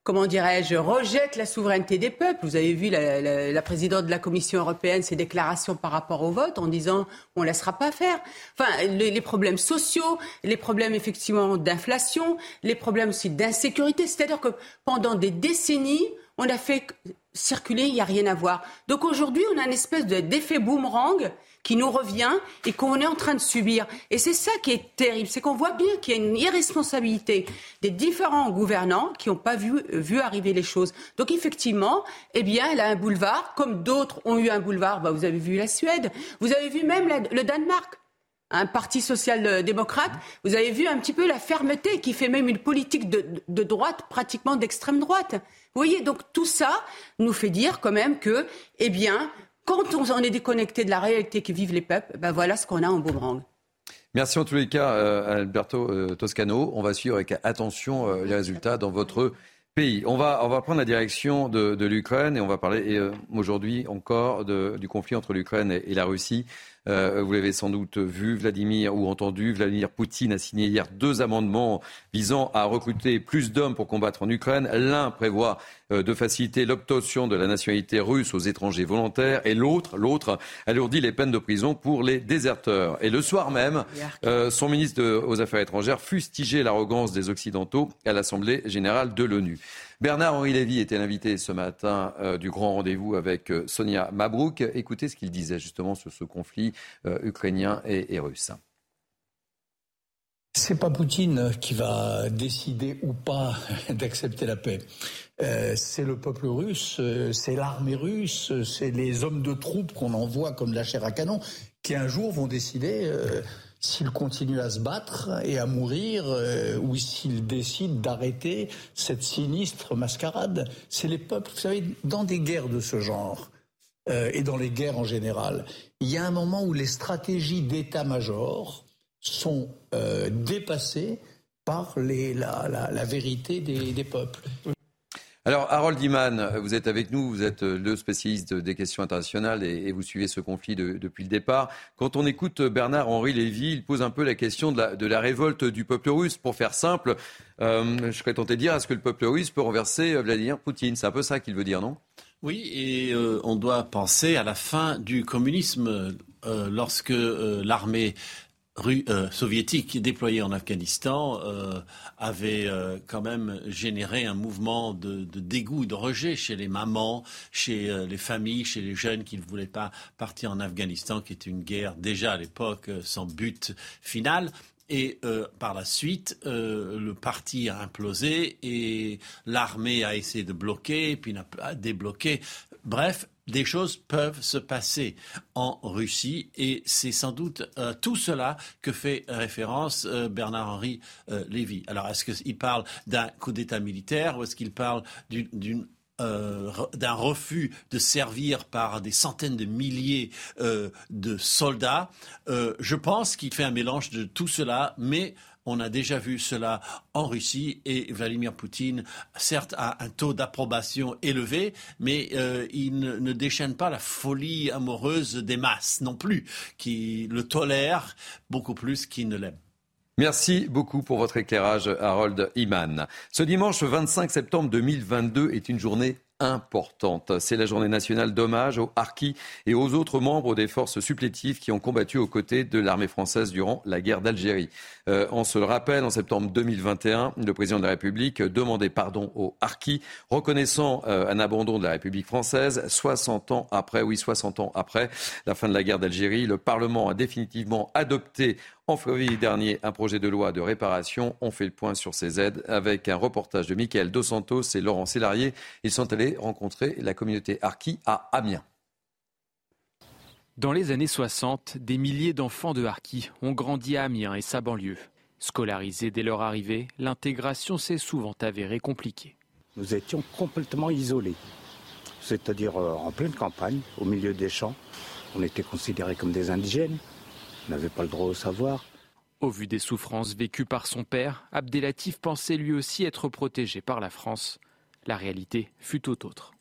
comment dirais-je, rejette la souveraineté des peuples. Vous avez vu la, présidente de la Commission européenne, ses déclarations par rapport au vote en disant on ne laissera pas faire. Enfin, les, les problèmes sociaux, les problèmes effectivement d'inflation, les problèmes aussi d'insécurité. C'est-à-dire que pendant des décennies, on a fait circuler, il n'y a rien à voir. Donc aujourd'hui, on a une espèce d'effet boomerang qui nous revient et qu'on est en train de subir. Et c'est ça qui est terrible, c'est qu'on voit bien qu'il y a une irresponsabilité des différents gouvernants qui n'ont pas vu, vu arriver les choses. Donc effectivement, eh bien, elle a un boulevard, comme d'autres ont eu un boulevard. Bah, vous avez vu la Suède, vous avez vu même le Danemark. un parti social-démocrate. Vous avez vu un petit peu la fermeté qui fait même une politique de, droite, pratiquement d'extrême droite. Vous voyez, donc tout ça nous fait dire quand même que, eh bien, quand on, est déconnecté de la réalité que vivent les peuples, ben voilà ce qu'on a en boomerang. Merci en tous les cas, euh, Alberto euh, Toscano. On va suivre avec attention euh, les résultats dans votre pays. On va, on va prendre la direction de, l'Ukraine et on va parler aujourd'hui encore du conflit entre l'Ukraine et, la Russie. Euh, vous l'avez sans doute vu, Vladimir, ou entendu, Vladimir Poutine a signé hier deux amendements visant à recruter plus d'hommes pour combattre en Ukraine. L'un prévoit euh, de faciliter l'obtention de la nationalité russe aux étrangers volontaires et l'autre, l'autre alourdit les peines de prison pour les déserteurs. Et le soir même, euh, son ministre aux Affaires étrangères fustigeait l'arrogance des Occidentaux à l'Assemblée générale de l'ONU. Bernard-Henri Lévy était l'invité ce matin euh, du grand rendez-vous avec euh, Sonia Mabrouk. Écoutez ce qu'il disait justement sur ce conflit euh, ukrainien et, russe. C'est pas Poutine qui va décider ou pas <laughs> d'accepter la paix. c'est le peuple russe, c'est l'armée russe, c'est les hommes de troupes qu'on envoie comme la chair à canon qui un jour vont décider s'il continue à se battre et à mourir, euh, ou s'il décide d'arrêter cette sinistre mascarade. C'est les peuples, vous savez, dans des guerres de ce genre, euh, et dans les guerres en général, il y a un moment où les stratégies d'état-major sont euh, dépassées par la, vérité des peuples. Alors, Harold Iman, vous êtes avec nous, vous êtes le spécialiste des questions internationales et, vous suivez ce conflit depuis le départ. Quand on écoute Bernard-Henri Lévy, il pose un peu la question de la, révolte du peuple russe. Pour faire simple, euh, je serais tenté de dire, est-ce que le peuple russe peut renverser Vladimir Poutine? C'est un peu ça qu'il veut dire, non? Oui, et euh, on doit penser à la fin du communisme euh, lorsque l'armée euh, soviétique déployée en Afghanistan euh, avait euh, quand même généré un mouvement de, dégoût, de rejet chez les mamans, chez les familles, chez les jeunes qui ne voulaient pas partir en Afghanistan, qui était une guerre déjà à l'époque sans but final. Et par la suite, le parti a implosé et l'armée a essayé de bloquer, puis n'a pas débloqué. Bref, des choses peuvent se passer en Russie et c'est sans doute euh, tout cela que fait référence euh, Bernard-Henri euh, Lévy. Alors, est-ce qu'il parle d'un coup d'État militaire ou est-ce qu'il parle d'un refus de servir par des centaines de milliers de soldats? je pense qu'il fait un mélange de tout cela, mais on a déjà vu cela en Russie et Vladimir Poutine, certes, a un taux d'approbation élevé, mais euh, il ne, déchaîne pas la folie amoureuse des masses non plus, qui le tolèrent beaucoup plus qu'ils ne l'aiment. Merci beaucoup pour votre éclairage, Harold Iman. Ce dimanche 25 septembre 2022 est une journée importante. C'est la journée nationale d'hommage aux harkis et aux autres membres des forces supplétives qui ont combattu aux côtés de l'armée française durant la guerre d'Algérie. Euh, on se le rappelle, en septembre 2021, le président de la République demandait pardon aux harkis, reconnaissant euh, un abandon de la République française 60 ans après, oui, 60 ans après la fin de la guerre d'Algérie. Le Parlement a définitivement adopté en février dernier, un projet de loi de réparation. On fait le point sur ces aides avec un reportage de Michael Dos Santos et Laurent Sélarié. Ils sont allés rencontrer la communauté Harki à Amiens. Dans les années 60, des milliers d'enfants de Harki ont grandi à Amiens et sa banlieue. Scolarisés dès leur arrivée, l'intégration s'est souvent avérée compliquée. Nous étions complètement isolés, c'est-à-dire euh, en pleine campagne, au milieu des champs. On était considérés comme des indigènes n'avait pas le droit au savoir. Au vu des souffrances vécues par son père, Abdelatif pensait lui aussi être protégé par la France. La réalité fut tout autre.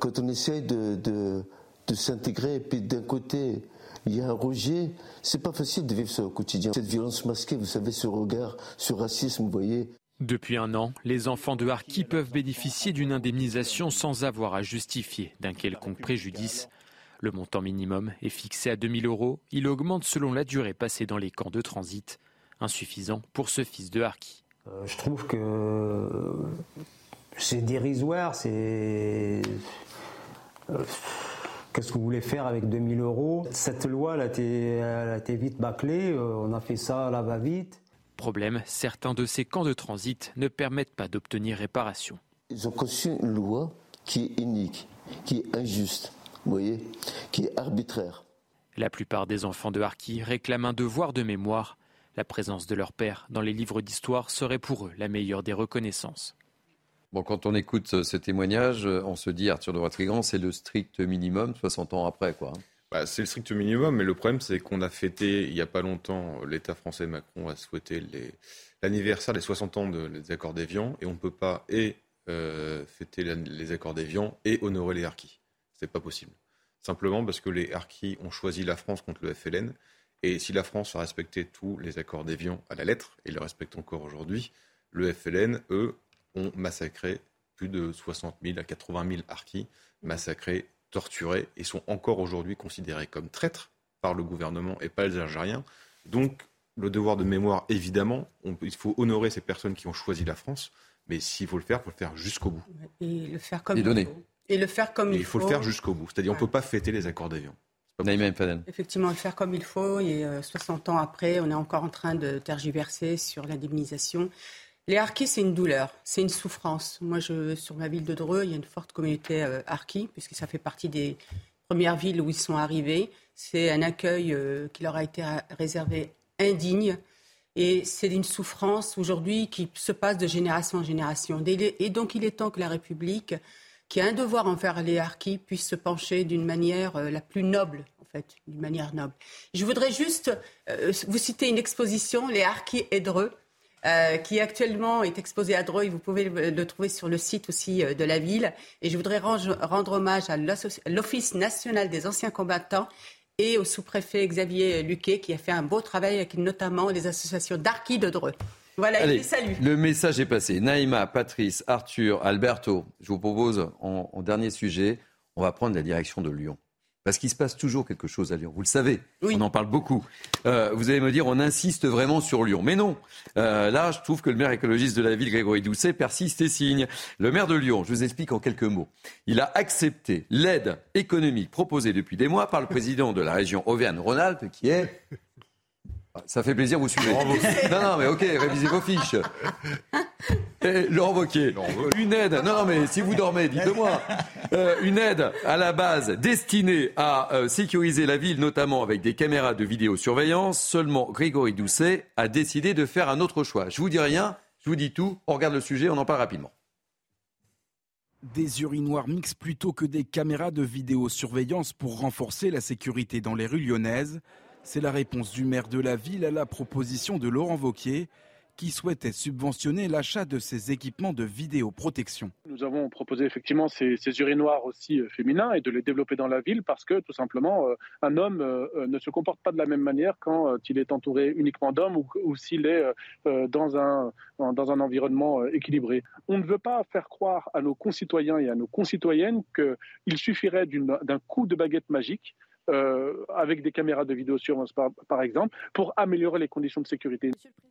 Quand on essaie de, de, s'intégrer, et puis d'un côté, il y a un rejet, c'est pas facile de vivre ça au quotidien. Cette violence masquée, vous savez, ce regard, ce racisme, vous voyez. Depuis un an, les enfants de Harki peuvent bénéficier d'une indemnisation sans avoir à justifier d'un quelconque préjudice. Le montant minimum est fixé à 2000 euros. Il augmente selon la durée passée dans les camps de transit. Insuffisant pour ce fils de Harki. Euh, je trouve que c'est dérisoire, c'est. Euh, qu'est-ce que vous voulez faire avec 2000 euros? Cette loi, elle a, été, vite bâclée. Euh, on a fait ça à la va-vite. Problème, certains de ces camps de transit ne permettent pas d'obtenir réparation. Ils ont conçu une loi qui est unique, qui est injuste vous voyez, qui est arbitraire. La plupart des enfants de Harki réclament un devoir de mémoire. La présence de leur père dans les livres d'histoire serait pour eux la meilleure des reconnaissances. Bon, quand on écoute euh, ce témoignage, euh, on se dit, Arthur de Vatrigan, c'est le strict minimum, 60 ans après, quoi. Bah, c'est le strict minimum, mais le problème, c'est qu'on a fêté, il n'y a pas longtemps, l'État français Macron a souhaité l'anniversaire des 60 ans des accords d'Évian, et on ne peut pas et euh, fêter les accords d'Évian et honorer les harkis. C'est pas possible. Simplement parce que les harkis ont choisi la France contre le FLN, et si la France a respecté tous les accords d'Évian à la lettre, et le respecte encore aujourd'hui, le FLN, eux, ont massacré plus de 60 000 à 80 000 harkis, massacrés, torturés, et sont encore aujourd'hui considérés comme traîtres par le gouvernement et pas les Algériens. Donc, le devoir de mémoire, évidemment, il faut honorer ces personnes qui ont choisi la France, mais s'il faut le faire, il faut le faire jusqu'au bout. Et le faire comme il faut. Et le faire comme il, faut. Il faut le faire jusqu'au bout. C'est-à-dire, on ne peut pas fêter les accords d'Évian. Effectivement, le faire comme il faut. Et 60 euh, ans après, on est encore en train de tergiverser sur l'indemnisation. Les harkis, c'est une douleur, c'est une souffrance. Moi, je, sur ma ville de Dreux, il y a une forte communauté euh, harki, puisque ça fait partie des premières villes où ils sont arrivés. C'est un accueil euh, qui leur a été réservé indigne. Et c'est une souffrance aujourd'hui qui se passe de génération en génération. Et donc, il est temps que la République, qui a un devoir envers les harkis, puisse se pencher d'une manière euh, la plus noble en fait, d'une manière noble. Je voudrais juste vous citer une exposition, les harkis et Dreux, euh, qui actuellement est exposé à Dreux. Vous pouvez le, trouver sur le site aussi euh, de la ville. Et je voudrais rendre, hommage à l'Office national des anciens combattants et au sous-préfet Xavier Luquet qui a fait un beau travail avec notamment les associations d'Arki de Dreux. Voilà, Allez, salut. Le message est passé. Naïma, Patrice, Arthur, Alberto, je vous propose en dernier sujet, on va prendre la direction de Lyon. Parce qu'il se passe toujours quelque chose à Lyon. Vous le savez, on en parle beaucoup. Euh, vous allez me dire, on insiste vraiment sur Lyon. Mais non. Euh, là, je trouve que le maire écologiste de la ville, Grégory Doucet, persiste et signe. Le maire de Lyon, je vous explique en quelques mots. Il a accepté l'aide économique proposée depuis des mois par le président de la région Auvergne-Rhône-Alpes, qui est ça fait plaisir, vous suivez. non, non, mais ok, révisez vos fiches. <laughs> Et Laurent Wauquiez, une aide, non, non, mais si vous dormez, dites-moi, euh, une aide à la base destinée à euh, sécuriser la ville, notamment avec des caméras de vidéosurveillance. Seulement, Grégory Doucet a décidé de faire un autre choix. Je vous dis rien, je vous dis tout, on regarde le sujet, on en parle rapidement. Des urinoirs mixtes plutôt que des caméras de vidéosurveillance pour renforcer la sécurité dans les rues lyonnaises. C'est la réponse du maire de la ville à la proposition de Laurent Vauquier qui souhaitait subventionner l'achat de ces équipements de vidéoprotection. Nous avons proposé effectivement ces, urinoirs aussi euh, féminins et de les développer dans la ville parce que tout simplement euh, un homme euh, ne se comporte pas de la même manière quand il est entouré uniquement d'hommes ou, s'il est dans un, dans un environnement équilibré. On ne veut pas faire croire à nos concitoyens et à nos concitoyennes qu'il suffirait d'un coup de baguette magique euh, avec des caméras de vidéosurveillance par, par exemple, pour améliorer les conditions de sécurité.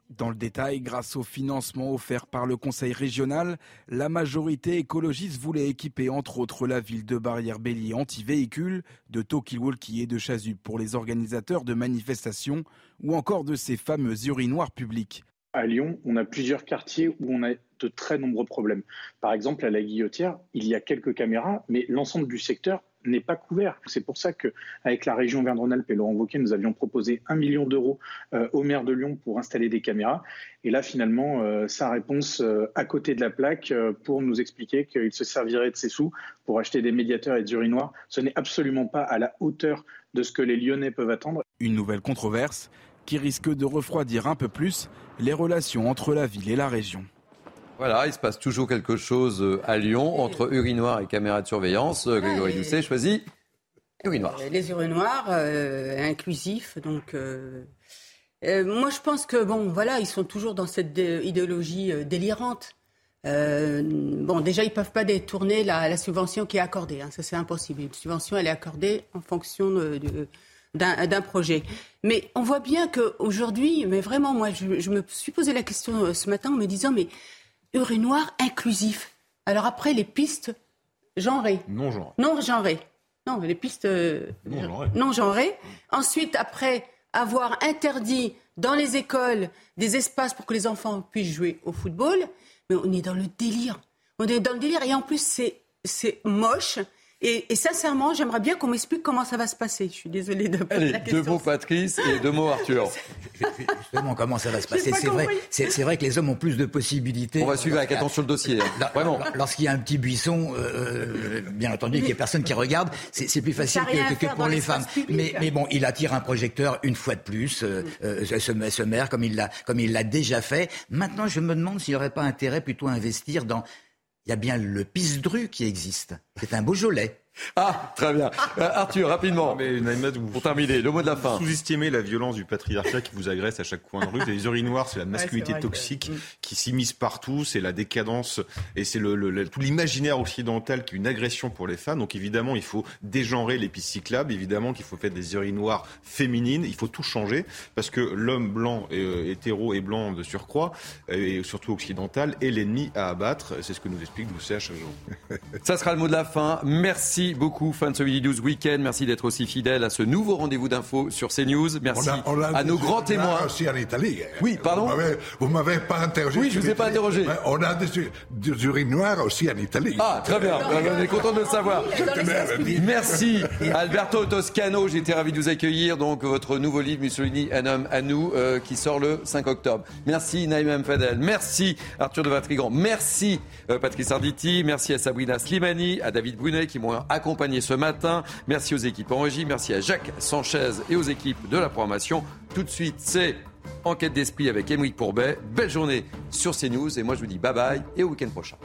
Dans le détail, grâce au financement offert par le Conseil régional, la majorité écologiste voulait équiper entre autres la ville de barrières bélier anti-véhicules, de talkie-walkie et de chasubles pour les organisateurs de manifestations ou encore de ces fameux urinoirs publics. À Lyon, on a plusieurs quartiers où on a de très nombreux problèmes. Par exemple, à la Guillotière, il y a quelques caméras, mais l'ensemble du secteur n'est pas couvert. C'est pour ça qu'avec la région Verne-Rhône-Alpes et Laurent Wauquiez, nous avions proposé un million d'euros euh, au maire de Lyon pour installer des caméras. Et là, finalement, euh, sa réponse euh, à côté de la plaque pour nous expliquer qu'il se servirait de ses sous pour acheter des médiateurs et des urinoirs, ce n'est absolument pas à la hauteur de ce que les Lyonnais peuvent attendre. Une nouvelle controverse qui risque de refroidir un peu plus les relations entre la ville et la région. Voilà, il se passe toujours quelque chose euh, à Lyon entre urinoir et caméras de surveillance. Euh, Grégory Doucet choisit urinoir. Euh, les urinoirs inclusifs, donc. moi, je pense que bon, voilà, ils sont toujours dans cette idéologie délirante. bon, déjà, ils peuvent pas détourner la, subvention qui est accordée. Hein. ça, c'est impossible. Une subvention, elle est accordée en fonction d'un projet. Mais on voit bien qu'aujourd'hui, mais vraiment, moi, je, je, me suis posé la question ce matin en me disant, mais urinoir inclusif. Alors après, les pistes genrées. Non genrées. Non genrées. Non, les pistes euh, non genrées. Ensuite, après avoir interdit dans les écoles des espaces pour que les enfants puissent jouer au football, mais on est dans le délire. On est dans le délire et en plus c'est c'est moche, Et, sincèrement, j'aimerais bien qu'on m'explique comment ça va se passer. Je suis désolée de Allez, la deux mots Patrice et deux mots Arthur. <laughs> Justement, comment ça va se passer C'est vrai, c'est, vrai que les hommes ont plus de possibilités. On va suivre avec attention le dossier. Hein. Vraiment. Lorsqu'il y a un petit buisson, euh, euh, bien entendu, qu'il n'y a personne qui regarde, c'est, plus facile que, pour les femmes. Mais, mais, bon, il attire un projecteur une fois de plus, euh, ce, ce, maire, comme il l'a, comme il l'a déjà fait. Maintenant, je me demande s'il n'y aurait pas intérêt plutôt à investir dans il y a bien le Pisdru qui existe. C'est un Beaujolais. <laughs> Ah, très bien. Euh, Arthur, rapidement. mais, pour terminer, le mot de la fin. Sous-estimez la violence du patriarcat qui vous agresse à chaque coin de rue. Les urinoirs, c'est la masculinité toxique qui s'immisce partout, c'est la décadence et c'est le, tout l'imaginaire occidental qui est une agression pour les femmes. Donc évidemment, il faut dégenrer les pistes cyclables, évidemment qu'il faut faire des urinoirs féminines, il faut tout changer parce que l'homme blanc, et, euh, hétéro et blanc de surcroît, et surtout occidental, est l'ennemi à abattre. C'est ce que nous explique Doucet à chaque jour. Ça sera le mot de la fin. Merci beaucoup, fans de ce Midi News Weekend. Merci d'être aussi fidèle à ce nouveau rendez-vous d'infos sur CNews. Merci à nos grands témoins. aussi en Italie. Oui, pardon. Vous m'avez pas interrogé. Oui, je vous ai pas interrogé. On a des, des urinoirs aussi en Italie. Ah, très bien. On est content de le savoir. Merci <laughs> Alberto Toscano. J'étais ravi de vous accueillir. Donc, votre nouveau livre, Mussolini, un homme à nous, euh, qui sort le 5 octobre. Merci Naïm Fadel. Merci Arthur de Vatrigan. Merci euh, Patrice Arditi. Merci à Sabrina Slimani, à David Brunet qui m'ont accompagné ce matin. Merci aux équipes en régie, merci à Jacques Sanchez et aux équipes de la programmation. Tout de suite, c'est Enquête d'esprit avec Émeric Pourbet. Belle journée sur CNews et moi je vous dis bye bye et au week-end prochain.